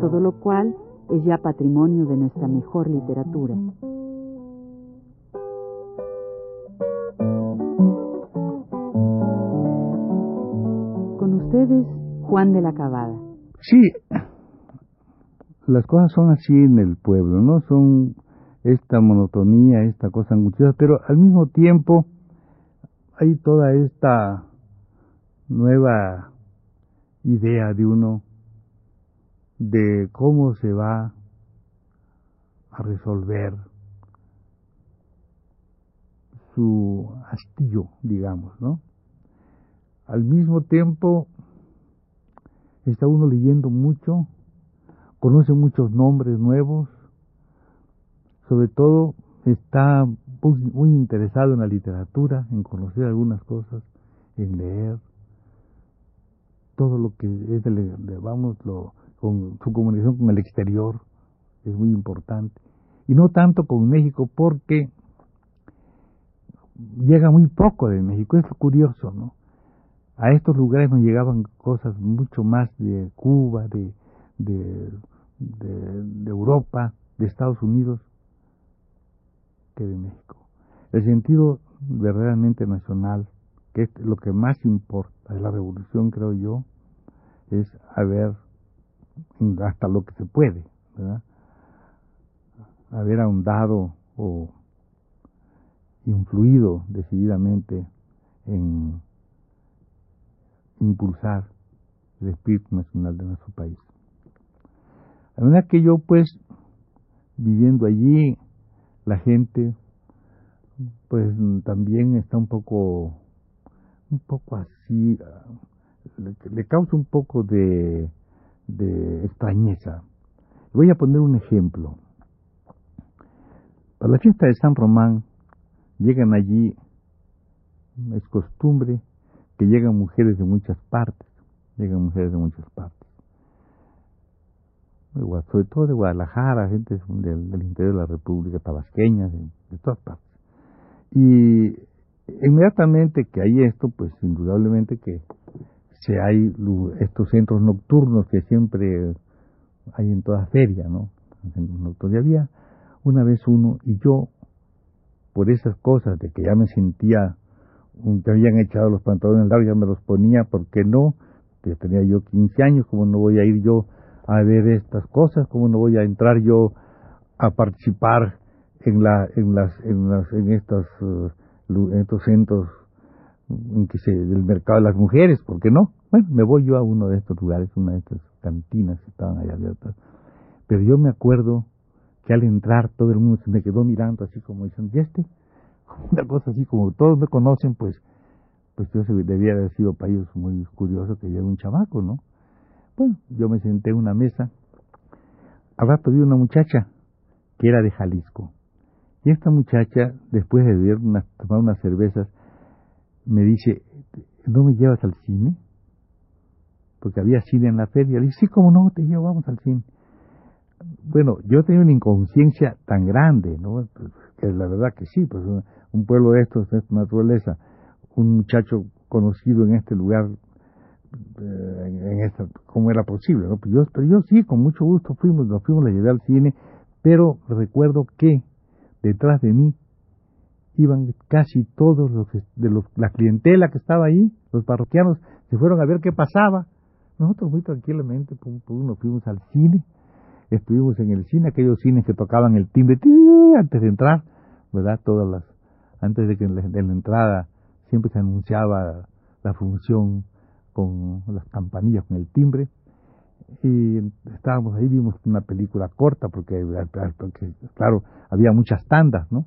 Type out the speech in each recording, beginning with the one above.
todo lo cual es ya patrimonio de nuestra mejor literatura. Con ustedes, Juan de la Cabada. Sí, las cosas son así en el pueblo, ¿no? Son esta monotonía, esta cosa angustiosa, pero al mismo tiempo hay toda esta nueva idea de uno de cómo se va a resolver su hastío, digamos, ¿no? Al mismo tiempo está uno leyendo mucho, conoce muchos nombres nuevos, sobre todo está muy interesado en la literatura, en conocer algunas cosas, en leer, todo lo que es, el, vamos, lo, con su comunicación con el exterior es muy importante. Y no tanto con México porque llega muy poco de México, es curioso, ¿no? A estos lugares nos llegaban cosas mucho más de Cuba, de, de, de Europa, de Estados Unidos, que de México. El sentido verdaderamente nacional que es lo que más importa de la revolución, creo yo, es haber, hasta lo que se puede, ¿verdad? haber ahondado o influido decididamente en impulsar el espíritu nacional de nuestro país. La verdad que yo pues viviendo allí, la gente pues también está un poco un poco así, le, causa un poco de, de extrañeza. Voy a poner un ejemplo. Para la fiesta de San Román llegan allí, es costumbre que llegan mujeres de muchas partes, llegan mujeres de muchas partes. Sobre todo de Guadalajara, gente del, interior de la República Tabasqueña, de, de todas partes. Y inmediatamente que hay esto, pues indudablemente que se hay estos centros nocturnos que siempre hay en toda feria, ¿no? Y había una vez uno y yo, por esas cosas de que ya me sentía, que habían echado los pantalones largos, ya me los ponía, porque no? tenía yo 15 años, ¿cómo no voy a ir yo a ver estas cosas? ¿Cómo no voy a entrar yo a participar en la en las en las en estos uh, en estos centros en que se del mercado de las mujeres por qué no bueno me voy yo a uno de estos lugares una de estas cantinas que estaban ahí abiertas. Pero yo me acuerdo que al entrar todo el mundo se me quedó mirando así como diciendo y este una cosa así como todos me conocen pues pues yo debía haber sido para ellos muy curioso que llegue un chamaco no bueno yo me senté en una mesa al rato vi una muchacha que era de Jalisco. Y esta muchacha, después de beber tomar unas cervezas, me dice, ¿no me llevas al cine? Porque había cine en la feria. Le dije, sí, ¿cómo no? Te llevo, vamos al cine. Bueno, yo tenía una inconsciencia tan grande, ¿no? Que la verdad que sí, pues un pueblo de estos, de esta naturaleza, un muchacho conocido en este lugar, eh, en esta, ¿cómo era posible? ¿no? Pues yo, pero yo sí, con mucho gusto fuimos, nos fuimos, a llevar al cine, pero recuerdo que detrás de mí iban casi todos los de los, la clientela que estaba ahí, los parroquianos, se fueron a ver qué pasaba. Nosotros muy tranquilamente nos fuimos al cine, estuvimos en el cine, aquellos cines que tocaban el timbre antes de entrar, ¿verdad? Todas las, antes de que de la entrada siempre se anunciaba la función con las campanillas, con el timbre y estábamos ahí, vimos una película corta, porque, claro, había muchas tandas, ¿no?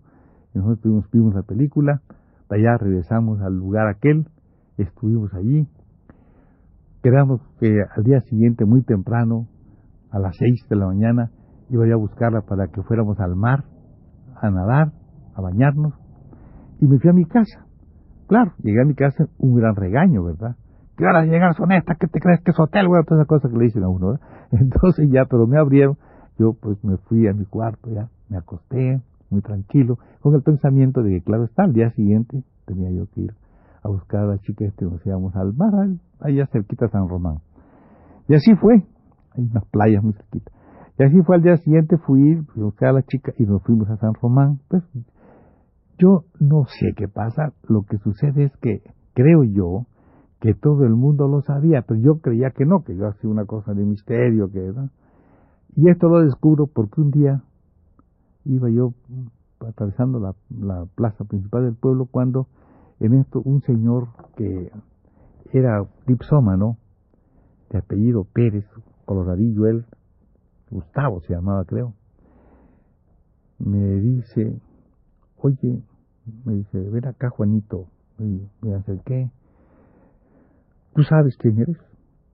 Y nosotros vimos, la película, de allá regresamos al lugar aquel, estuvimos allí, quedamos que al día siguiente, muy temprano, a las seis de la mañana iba yo a buscarla para que fuéramos al mar, a nadar, a bañarnos, y me fui a mi casa. Claro, llegué a mi casa, un gran regaño, ¿verdad? Que ahora llegas honesta, ¿qué te crees que es hotel, güey? Todas esas cosas que le dicen a uno, ¿verdad? Entonces ya, pero me abrieron, yo pues me fui a mi cuarto, ya, me acosté, muy tranquilo, con el pensamiento de que, claro está, al día siguiente tenía yo que ir a buscar a la chica este, nos íbamos al mar, allá cerquita San Román. Y así fue, hay unas playas muy cerquitas. Y así fue al día siguiente, fui, a buscar a la chica y nos fuimos a San Román. Pues yo no sé qué pasa, lo que sucede es que creo yo que todo el mundo lo sabía, pero yo creía que no, que yo hacía una cosa de misterio, que Y esto lo descubro porque un día iba yo atravesando la, la plaza principal del pueblo cuando en esto un señor que era dipsómano, de apellido Pérez, coloradillo él, Gustavo se llamaba creo, me dice, oye, me dice, ven acá Juanito, y me acerqué, ¿tú sabes quién eres?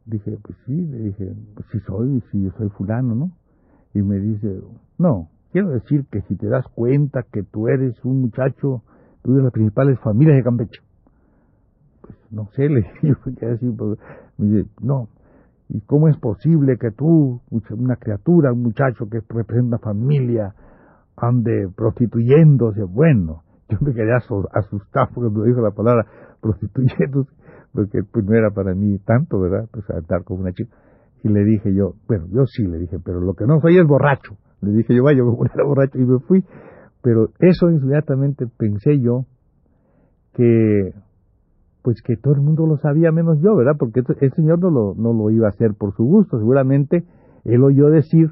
Dije, pues sí, le dije, pues sí soy, sí yo soy fulano, ¿no? Y me dice, no, quiero decir que si te das cuenta que tú eres un muchacho, tú de las principales familias de Campeche, pues no sé, le dije, pues, me dice, no, ¿Y cómo es posible que tú, una criatura, un muchacho que representa familia, ande prostituyéndose? Bueno, yo me quedé asustado cuando dijo la palabra prostituyéndose, porque pues no era para mí tanto, ¿verdad? Pues estar con una chica. Y le dije yo, bueno, yo sí le dije, pero lo que no soy es borracho. Le dije yo, vaya, me voy a borracho y me fui. Pero eso inmediatamente pensé yo que pues que todo el mundo lo sabía menos yo, ¿verdad? Porque el Señor no lo, no lo iba a hacer por su gusto, seguramente él oyó decir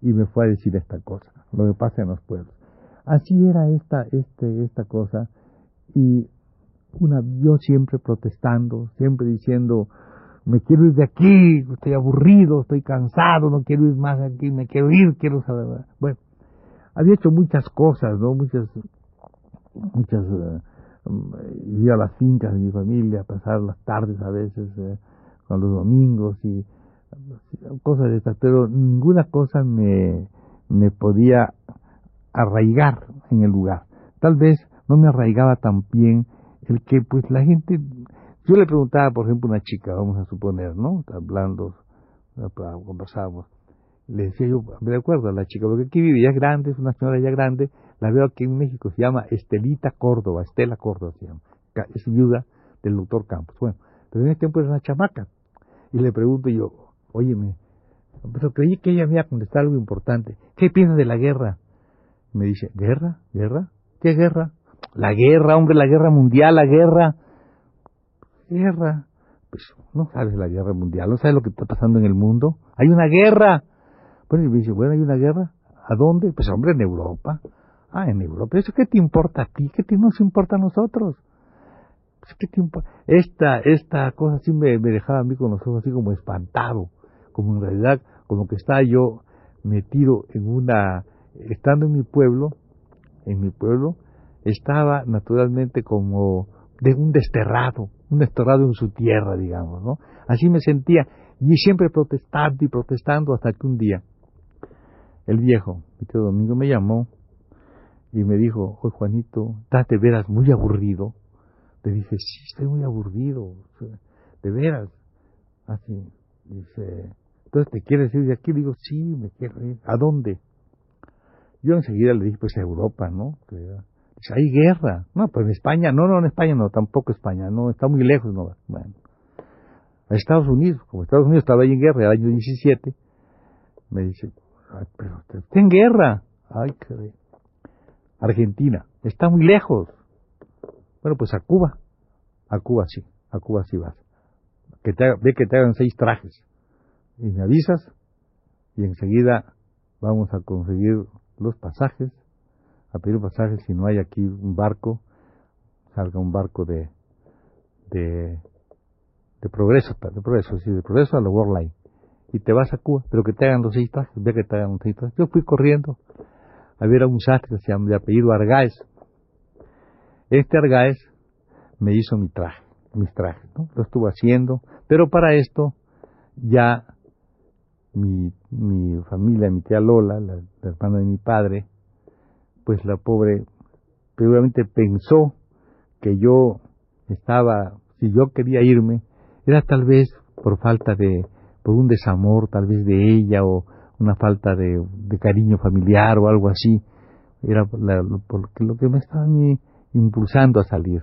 y me fue a decir esta cosa, lo que pasa en los pueblos. Así era esta, este, esta cosa y una, yo siempre protestando, siempre diciendo, me quiero ir de aquí, estoy aburrido, estoy cansado, no quiero ir más aquí, me quiero ir, quiero saber. Bueno, había hecho muchas cosas, ¿no? Muchas, muchas eh, ir a las fincas de mi familia, pasar las tardes a veces, eh, con los domingos y cosas de estas, pero ninguna cosa me, me podía arraigar en el lugar. Tal vez no me arraigaba tan bien el que pues la gente, yo le preguntaba por ejemplo a una chica, vamos a suponer, ¿no? Hablando, conversábamos, le decía yo, me acuerdo a la chica, porque aquí vive, ya es grande, es una señora ya grande, la veo aquí en México, se llama Estelita Córdoba, Estela Córdoba se llama, es viuda del doctor Campos. Bueno, pero en ese tiempo era una chamaca. Y le pregunto yo, óyeme, pero creí que ella me iba a contestar algo importante. ¿Qué piensas de la guerra? Me dice, ¿guerra? ¿Guerra? ¿Qué guerra? La guerra, hombre, la guerra mundial, la guerra. Guerra. Pues no sabes la guerra mundial, no sabes lo que está pasando en el mundo. Hay una guerra. Bueno, y me dice, bueno, hay una guerra. ¿A dónde? Pues hombre, en Europa. Ah, en Europa. ¿Eso qué te importa a ti? ¿Qué te nos importa a nosotros? Pues, ¿Qué te importa? Esta, esta cosa sí me, dejaba a mí con los ojos así como espantado, como en realidad, como que estaba yo metido en una, estando en mi pueblo, en mi pueblo, estaba naturalmente como de un desterrado, un desterrado en su tierra, digamos, ¿no? Así me sentía, y siempre protestando y protestando hasta que un día, el viejo, tío Domingo, me llamó y me dijo, oye Juanito, ¿estás de veras muy aburrido? Le dije, sí, estoy muy aburrido, de veras. Así, dice, entonces te quieres ir de aquí, le digo, sí, me quiero ir. ¿A dónde? Yo enseguida le dije, pues a Europa, ¿no? Dice, hay guerra. No, pues en España, no, no, en España no, tampoco España, no, está muy lejos, no. Bueno, a Estados Unidos, como Estados Unidos estaba ahí en guerra, el año 17, me dice, pero está en guerra. Ay, qué Argentina. Está muy lejos. Bueno, pues a Cuba. A Cuba sí. A Cuba sí vas. Que te, ve que te hagan seis trajes. Y me avisas. Y enseguida vamos a conseguir los pasajes. A pedir pasajes. Si no hay aquí un barco, salga un barco de, de, de progreso. De progreso, sí, de progreso a la World Line. Y te vas a Cuba. Pero que te hagan los trajes. Ve que te hagan los trajes. Yo fui corriendo había un sastre se llama, de apellido Argáez. Este Argáez me hizo mi traje, mis trajes, ¿no? Lo estuvo haciendo, pero para esto ya mi, mi familia, mi tía Lola, la, hermana de mi padre, pues la pobre seguramente pensó que yo estaba, si yo quería irme, era tal vez por falta de, por un desamor tal vez de ella o una falta de, cariño familiar o algo así, era porque lo que me estaba impulsando a salir.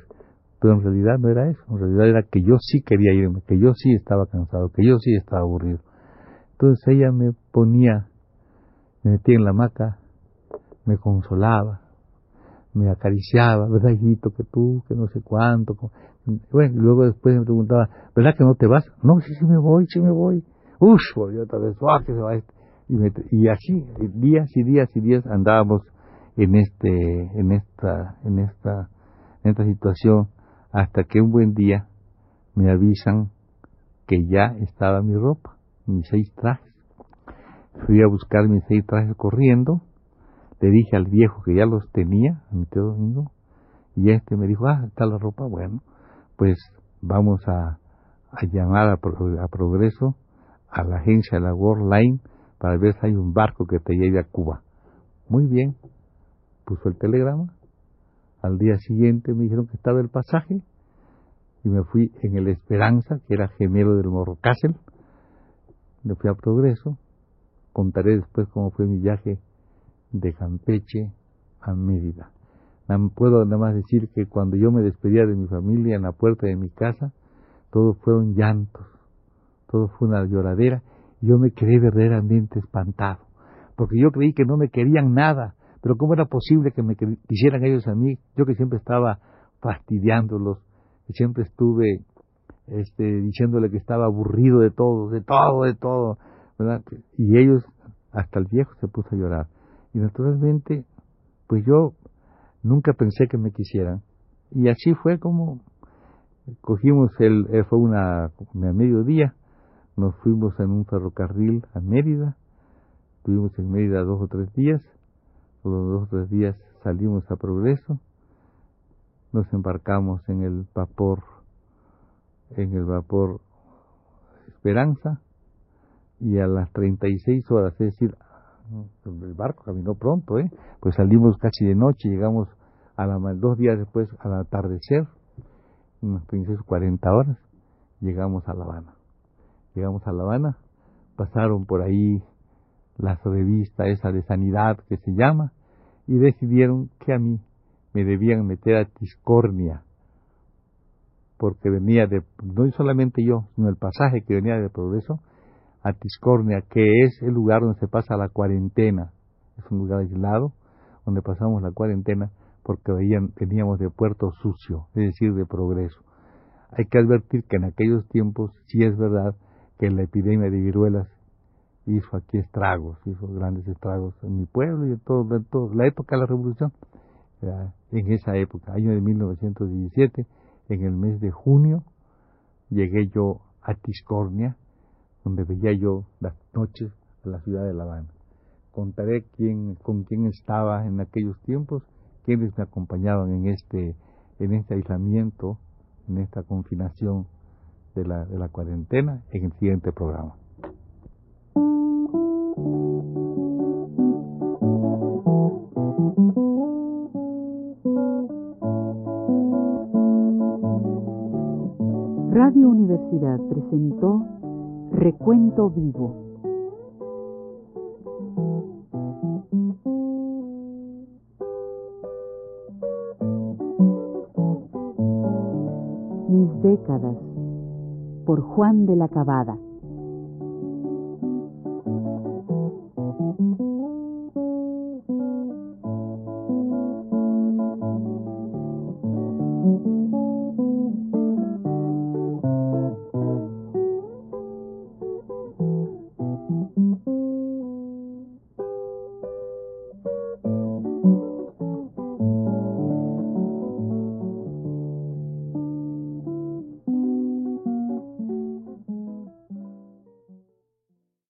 Pero en realidad no era eso, en realidad era que yo sí quería irme, que yo sí estaba cansado, que yo sí estaba aburrido. Entonces ella me ponía, me metía en la hamaca, me consolaba, me acariciaba, ¿verdad, hijito? Que tú, que no sé cuánto. Bueno, luego después me preguntaba, ¿verdad que no te vas? No, sí, sí me voy, sí me voy. Uf, volvió otra vez, ¡ah, que se va este! Y, y así, días y días y días andábamos en este, en esta, en esta, en esta situación, hasta que un buen día me avisan que ya estaba mi ropa mis seis trajes. Fui a buscar mis seis trajes corriendo, le dije al viejo que ya los tenía, a mi tío Domingo, y este me dijo, ah, está la ropa, bueno, pues vamos a, llamar a, Progreso, a la agencia de la World Line, para ver si hay un barco que te lleve a Cuba. Muy bien, puso el telegrama, al día siguiente me dijeron que estaba el pasaje, y me fui en el Esperanza, que era gemelo del Morro Castle, me fui a Progreso, contaré después cómo fue mi viaje de Campeche a Mérida. Puedo nada más decir que cuando yo me despedía de mi familia en la puerta de mi casa, todo fueron llantos, todo fue una lloradera, y yo me quedé verdaderamente espantado, porque yo creí que no me querían nada, pero ¿cómo era posible que me quisieran ellos a mí? Yo que siempre estaba fastidiándolos, que siempre estuve este, diciéndole que estaba aburrido de todo, de todo, de todo. Y ellos, hasta el viejo se puso a llorar. Y naturalmente, pues yo nunca pensé que me quisieran. Y así fue como cogimos el, eh, fue una, a mediodía, nos fuimos en un ferrocarril a Mérida, estuvimos en Mérida dos o tres días, los dos o tres días salimos a Progreso, nos embarcamos en el vapor en el vapor Esperanza y a las 36 horas, es decir, el barco caminó pronto, ¿eh? pues salimos casi de noche, llegamos a la, dos días después al atardecer, unas 36 o 40 horas, llegamos a La Habana. Llegamos a La Habana, pasaron por ahí las revistas esa de sanidad que se llama, y decidieron que a mí me debían meter a Tiscornia, porque venía de, no solamente yo, sino el pasaje que venía de Progreso a Tiscornia, que es el lugar donde se pasa la cuarentena. Es un lugar aislado donde pasamos la cuarentena porque veníamos de Puerto Sucio, es decir, de Progreso. Hay que advertir que en aquellos tiempos sí es verdad que la epidemia de viruelas hizo aquí estragos, hizo grandes estragos en mi pueblo y en todo, en todo la época de la revolución, en esa época, año de 1917 en el mes de junio llegué yo a Tiscornia, donde veía yo las noches a la ciudad de La Habana. Contaré quién, con quién estaba en aquellos tiempos, quiénes me acompañaban en este, en este aislamiento, en esta confinación de la, de la cuarentena, en el siguiente programa. Radio Universidad presentó Recuento Vivo. Mis décadas por Juan de la Cabada.